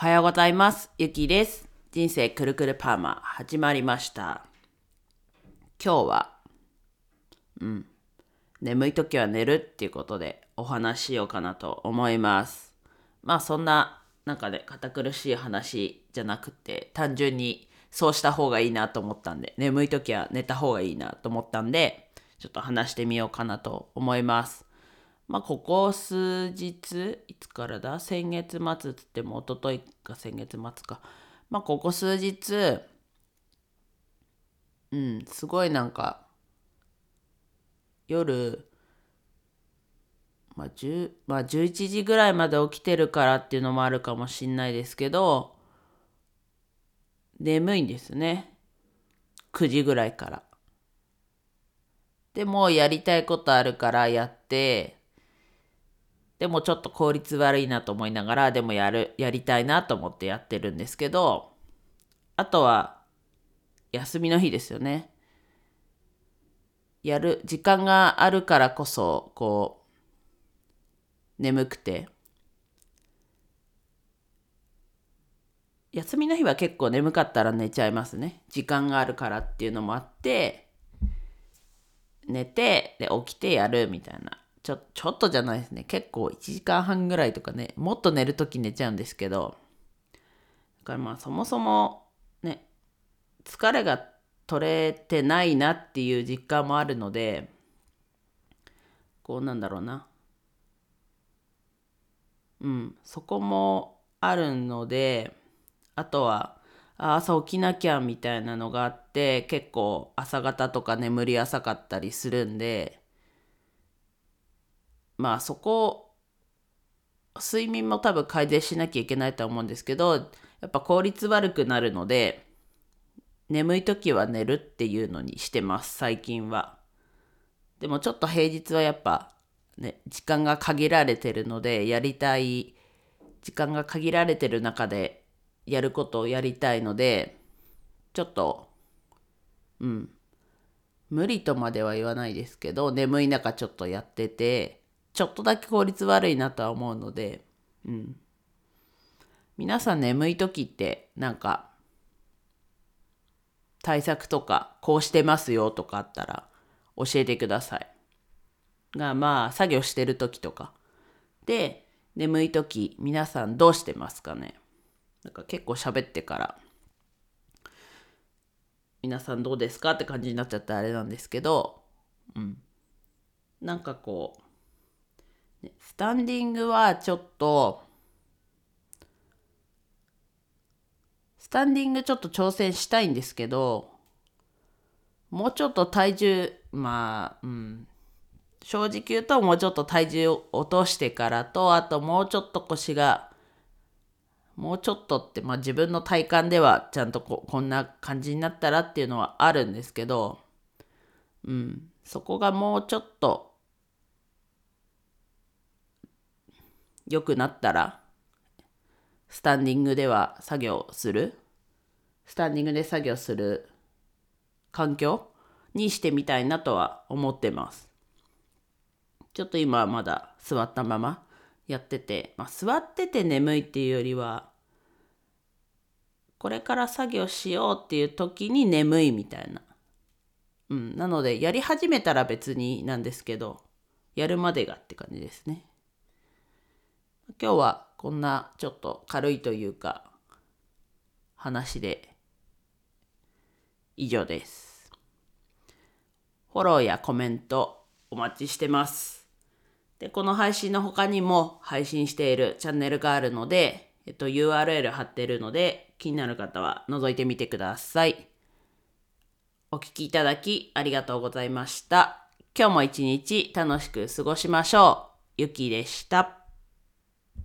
はようございます。ゆきです。人生くるくるパーマ始まりました。今日は、うん、眠い時は寝るっていうことでお話ししようかなと思います。まあそんな中で堅苦しい話じゃなくて単純にそうした方がいいなと思ったんで眠い時は寝た方がいいなと思ったんでちょっと話してみようかなと思います。まあ、ここ数日、いつからだ？先月末つっても、一昨日か先月末か。まあ、ここ数日、うん、すごいなんか、夜、まあ、10まあ、11時ぐらいまで起きてるからっていうのもあるかもしんないですけど、眠いんですね。9時ぐらいから。でも、やりたいことあるからやって、でもちょっと効率悪いなと思いながら、でもやる、やりたいなと思ってやってるんですけど、あとは、休みの日ですよね。やる、時間があるからこそ、こう、眠くて。休みの日は結構眠かったら寝ちゃいますね。時間があるからっていうのもあって、寝て、で、起きてやるみたいな。ちょ、ちょっとじゃないですね。結構1時間半ぐらいとかね、もっと寝るとき寝ちゃうんですけど、だからまあそもそもね、疲れが取れてないなっていう実感もあるので、こうなんだろうな。うん、そこもあるので、あとは、朝起きなきゃみたいなのがあって、結構朝方とか眠り浅かったりするんで、まあそこ睡眠も多分改善しなきゃいけないと思うんですけどやっぱ効率悪くなるので眠い時は寝るっていうのにしてます最近は。でもちょっと平日はやっぱね時間が限られてるのでやりたい時間が限られてる中でやることをやりたいのでちょっとうん。無理とまでは言わないですけど眠い中ちょっとやっててちょっとだけ効率悪いなとは思うので、うん。皆さん眠い時ってなんか対策とかこうしてますよとかあったら教えてください。がまあ作業してる時とか。で、眠い時皆さんどうしてますかねなんか結構喋ってから皆さんどうですかって感じになっちゃったらあれなんですけど、うん。なんかこう、スタンディングはちょっと、スタンディングちょっと挑戦したいんですけど、もうちょっと体重、まあ、うん、正直言うともうちょっと体重を落としてからと、あともうちょっと腰が、もうちょっとって、まあ自分の体感ではちゃんとここんな感じになったらっていうのはあるんですけど、うん、そこがもうちょっと良くなったら、スタンディングでは作業する、スタンディングで作業する環境？にしてみたいなとは思ってます。ちょっと今はまだ座ったままやってて、まあ、座ってて眠いっていうよりは、これから作業しようっていう時に眠いみたいな。うん、なので、やり始めたら別になんですけど、やるまでがって感じですね。今日はこんなちょっと軽いというか話で以上です。フォローやコメントお待ちしてます。で、この配信の他にも配信しているチャンネルがあるので、えっと URL 貼ってるので気になる方は覗いてみてください。お聞きいただきありがとうございました。今日も一日楽しく過ごしましょう。ゆきでした。